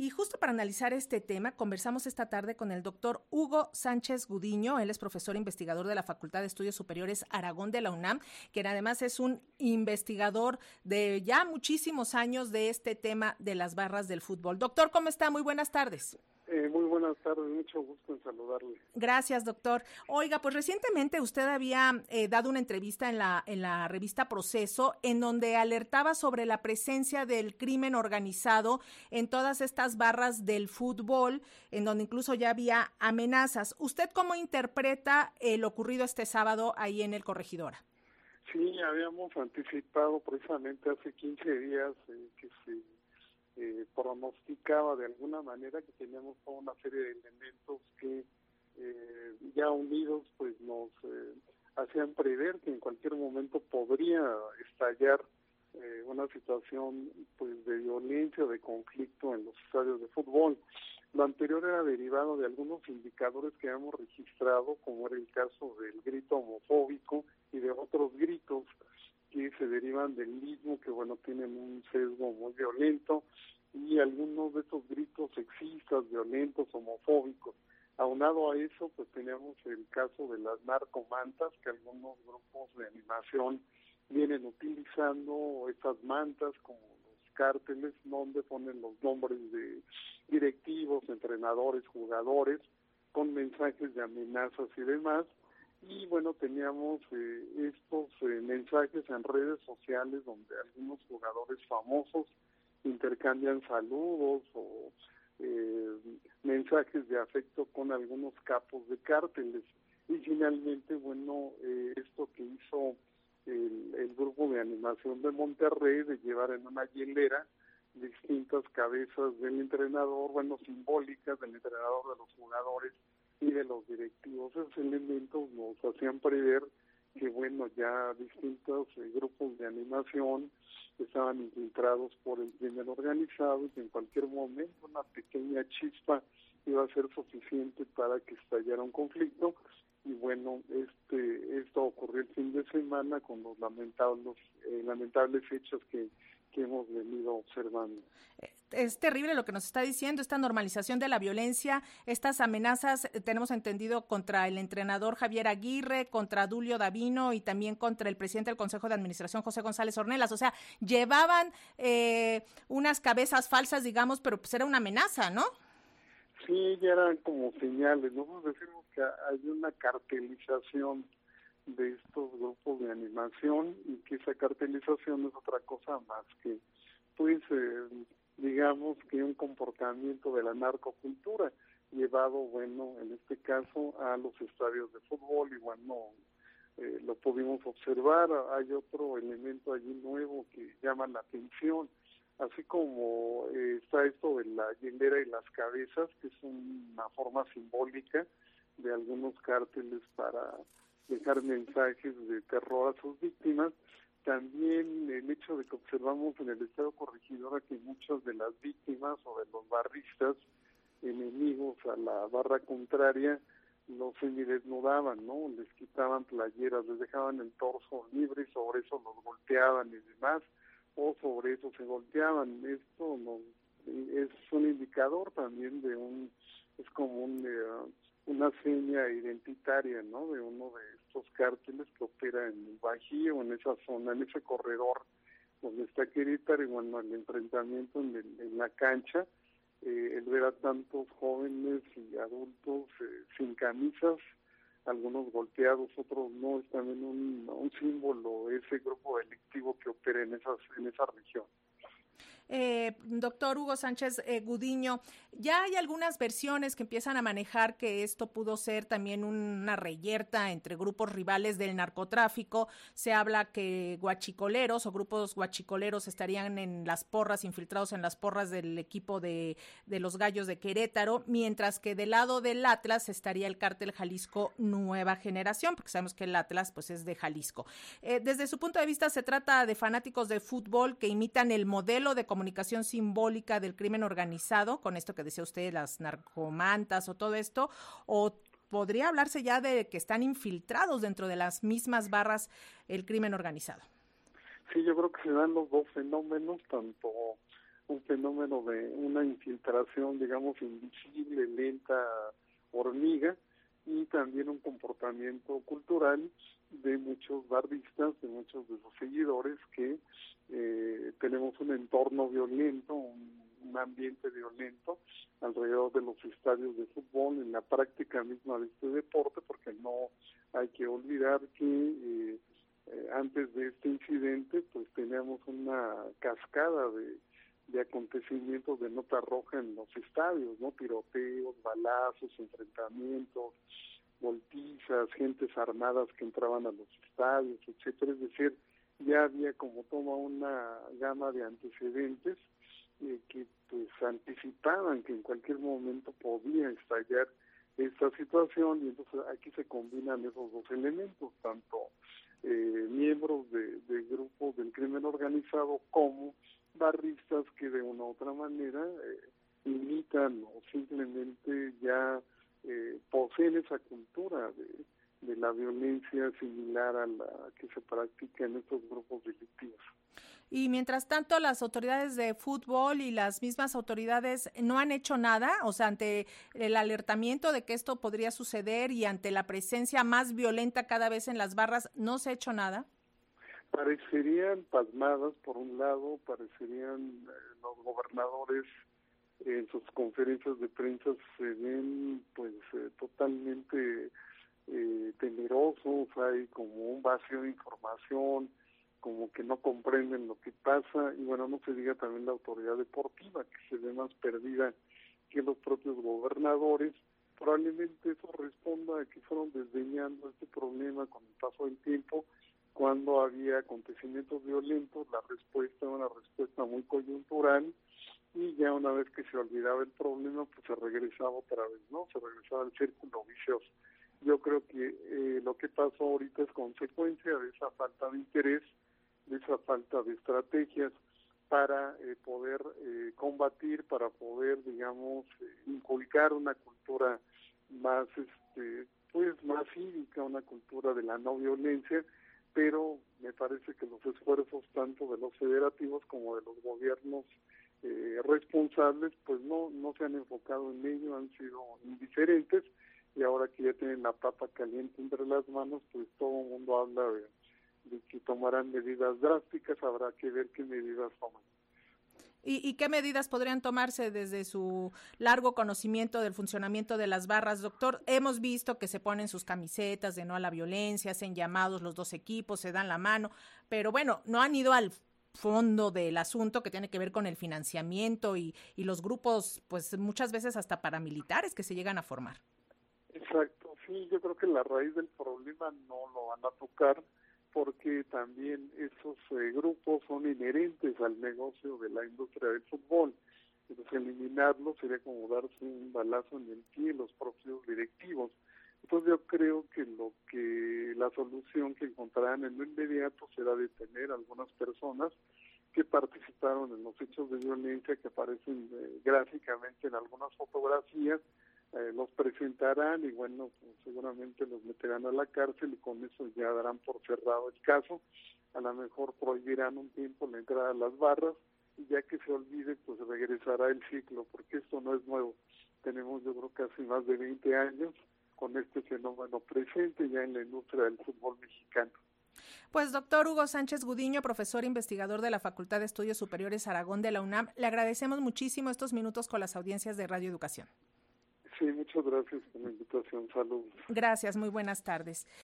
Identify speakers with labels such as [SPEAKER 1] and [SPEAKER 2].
[SPEAKER 1] Y justo para analizar este tema, conversamos esta tarde con el doctor Hugo Sánchez Gudiño. Él es profesor investigador de la Facultad de Estudios Superiores Aragón de la UNAM, que además es un investigador de ya muchísimos años de este tema de las barras del fútbol. Doctor, ¿cómo está? Muy buenas tardes.
[SPEAKER 2] Eh, muy buenas tardes, mucho gusto en saludarle.
[SPEAKER 1] Gracias, doctor. Oiga, pues recientemente usted había eh, dado una entrevista en la, en la revista Proceso en donde alertaba sobre la presencia del crimen organizado en todas estas barras del fútbol, en donde incluso ya había amenazas. ¿Usted cómo interpreta eh, lo ocurrido este sábado ahí en el Corregidora?
[SPEAKER 2] Sí, habíamos anticipado precisamente hace 15 días que se eh, pronosticaba de alguna manera que teníamos toda una serie de elementos que eh, ya unidos pues nos eh, hacían prever que en cualquier momento podría estallar eh, una situación pues de violencia de conflicto en los estadios de fútbol. Lo anterior era derivado de algunos indicadores que habíamos registrado, como era el caso del grito homofóbico y de otros gritos se derivan del mismo, que bueno, tienen un sesgo muy violento, y algunos de esos gritos sexistas, violentos, homofóbicos. Aunado a eso, pues teníamos el caso de las narcomantas, que algunos grupos de animación vienen utilizando estas mantas como los cárteles, donde ponen los nombres de directivos, entrenadores, jugadores, con mensajes de amenazas y demás, y bueno, teníamos eh, estos eh, mensajes en redes sociales donde algunos jugadores famosos intercambian saludos o eh, mensajes de afecto con algunos capos de cárteles. Y finalmente, bueno, esto que hizo el, el, grupo de animación de Monterrey de llevar en una hielera distintas cabezas del entrenador, bueno, simbólicas del entrenador de los jugadores y de los directivos. Esos elementos nos hacían prever que, bueno, ya distintos eh, grupos de animación estaban infiltrados por el crimen organizado y que en cualquier momento una pequeña chispa iba a ser suficiente para que estallara un conflicto y bueno este esto ocurrió el fin de semana con los lamentables eh, lamentables hechos que que hemos venido observando.
[SPEAKER 1] Es terrible lo que nos está diciendo, esta normalización de la violencia, estas amenazas, eh, tenemos entendido, contra el entrenador Javier Aguirre, contra Dulio Davino y también contra el presidente del Consejo de Administración, José González Ornelas. O sea, llevaban eh, unas cabezas falsas, digamos, pero pues era una amenaza, ¿no?
[SPEAKER 2] Sí, ya eran como señales. Nosotros decimos que hay una cartelización de estos grupos de animación y que esa cartelización es otra cosa más que, pues, eh, digamos que un comportamiento de la narcocultura llevado, bueno, en este caso a los estadios de fútbol y bueno, eh, lo pudimos observar. Hay otro elemento allí nuevo que llama la atención, así como eh, está esto de la hielera y las cabezas, que es una forma simbólica de algunos cárteles para dejar mensajes de terror a sus víctimas. También el hecho de que observamos en el Estado corregidora que muchas de las víctimas o de los barristas enemigos a la barra contraria los semidesnudaban, ¿no? Les quitaban playeras, les dejaban el torso libre y sobre eso los golpeaban y demás, o sobre eso se golpeaban. Esto no, es un indicador también de un, es como un, eh, una seña identitaria, ¿no? De uno de estos cárteles que opera en el Bajío, en esa zona, en ese corredor donde está Querétaro y bueno, el enfrentamiento en, en la cancha, eh, el ver a tantos jóvenes y adultos eh, sin camisas, algunos golpeados, otros no, es también un, un símbolo ese grupo delictivo que opera en, esas, en esa región.
[SPEAKER 1] Eh, doctor Hugo Sánchez eh, Gudiño, ya hay algunas versiones que empiezan a manejar que esto pudo ser también una reyerta entre grupos rivales del narcotráfico. Se habla que guachicoleros o grupos guachicoleros estarían en las porras, infiltrados en las porras del equipo de, los Gallos de Querétaro, mientras que del lado del Atlas estaría el cártel Jalisco Nueva Generación, porque sabemos que el Atlas pues es de Jalisco. Eh, desde su punto de vista, se trata de fanáticos de fútbol que imitan el modelo de comunicación simbólica del crimen organizado, con esto que decía usted, las narcomantas o todo esto, o podría hablarse ya de que están infiltrados dentro de las mismas barras el crimen organizado.
[SPEAKER 2] Sí, yo creo que se dan los dos fenómenos, tanto un fenómeno de una infiltración, digamos, invisible, lenta, hormiga, y también un comportamiento cultural de muchos bardistas, de muchos de sus seguidores, que eh, tenemos un entorno violento, un, ambiente violento alrededor de los estadios de fútbol, en la práctica misma de este deporte, porque no hay que olvidar que eh, eh, antes de este incidente, pues teníamos una cascada de, de acontecimientos de nota roja en los estadios, ¿no? Tiroteos, balazos, enfrentamientos, voltizas, gentes armadas que entraban a los estadios, etcétera. Es decir, ya había como toma una gama de antecedentes eh, que pues anticipaban que en cualquier momento podía estallar esta situación y entonces aquí se combinan esos dos elementos, tanto eh, miembros de, de, grupos del crimen organizado como barristas que de una u otra manera eh, imitan o simplemente ya eh, poseen esa cultura de, de la violencia similar a la que se practica en estos grupos delictivos.
[SPEAKER 1] Y mientras tanto, las autoridades de fútbol y las mismas autoridades no han hecho nada, o sea, ante el alertamiento de que esto podría suceder y ante la presencia más violenta cada vez en las barras, ¿no se ha hecho nada?
[SPEAKER 2] Parecerían pasmadas, por un lado, parecerían eh, los gobernadores en sus conferencias de prensa se ven pues eh, totalmente eh, temerosos, hay como un vacío de información, como que no comprenden lo que pasa y bueno, no se diga también la autoridad deportiva que se ve más perdida que los propios gobernadores. Probablemente eso responda a que fueron desdeñando este problema con el paso del tiempo. Cuando había acontecimientos violentos, la respuesta era una respuesta muy coyuntural y ya una vez que se olvidaba el problema, pues se regresaba otra vez, ¿no? Se regresaba al círculo vicioso. Yo creo que eh, lo que pasó ahorita es consecuencia de esa falta de interés de esa falta de estrategias para eh, poder eh, combatir, para poder, digamos, eh, inculcar una cultura más, este, pues, más cívica, una cultura de la no violencia, pero me parece que los esfuerzos tanto de los federativos como de los gobiernos responsables, pues no, no se han enfocado en ello, han sido indiferentes y ahora que ya tienen la papa caliente entre las manos, pues todo el mundo habla de de que tomarán medidas drásticas, habrá que ver qué medidas toman.
[SPEAKER 1] ¿Y, qué medidas podrían tomarse desde su largo conocimiento del funcionamiento de las barras, doctor? Hemos visto que se ponen sus camisetas de no a la violencia, hacen llamados los dos equipos, se dan la mano, pero bueno, no han ido al fondo del asunto que tiene que ver con el financiamiento y, y los grupos, pues muchas veces hasta paramilitares que se llegan a formar.
[SPEAKER 2] Exacto, sí, yo creo que la raíz del problema no lo van a tocar porque también esos eh, grupos son inherentes al negocio de la industria del fútbol. Entonces, eliminarlos sería como darse un balazo en el pie los propios directivos. Entonces, yo creo que lo que la solución que encontrarán en lo inmediato será detener a algunas personas que participaron en los hechos de violencia que aparecen eh, gráficamente en algunas fotografías los presentarán y bueno, pues, seguramente los meterán a la cárcel y con eso ya darán por cerrado el caso. A lo mejor prohibirán un tiempo la entrada a las barras y ya que se olvide, pues regresará el ciclo, porque esto no es nuevo. Tenemos yo creo casi más de 20 años con este fenómeno presente ya en la industria del fútbol mexicano.
[SPEAKER 1] Pues doctor Hugo Sánchez Gudiño, profesor investigador de la Facultad de Estudios Superiores Aragón de la UNAM, le agradecemos muchísimo estos minutos con las audiencias de Radio Educación.
[SPEAKER 2] Sí, muchas gracias por la invitación. Saludos.
[SPEAKER 1] Gracias, muy buenas tardes.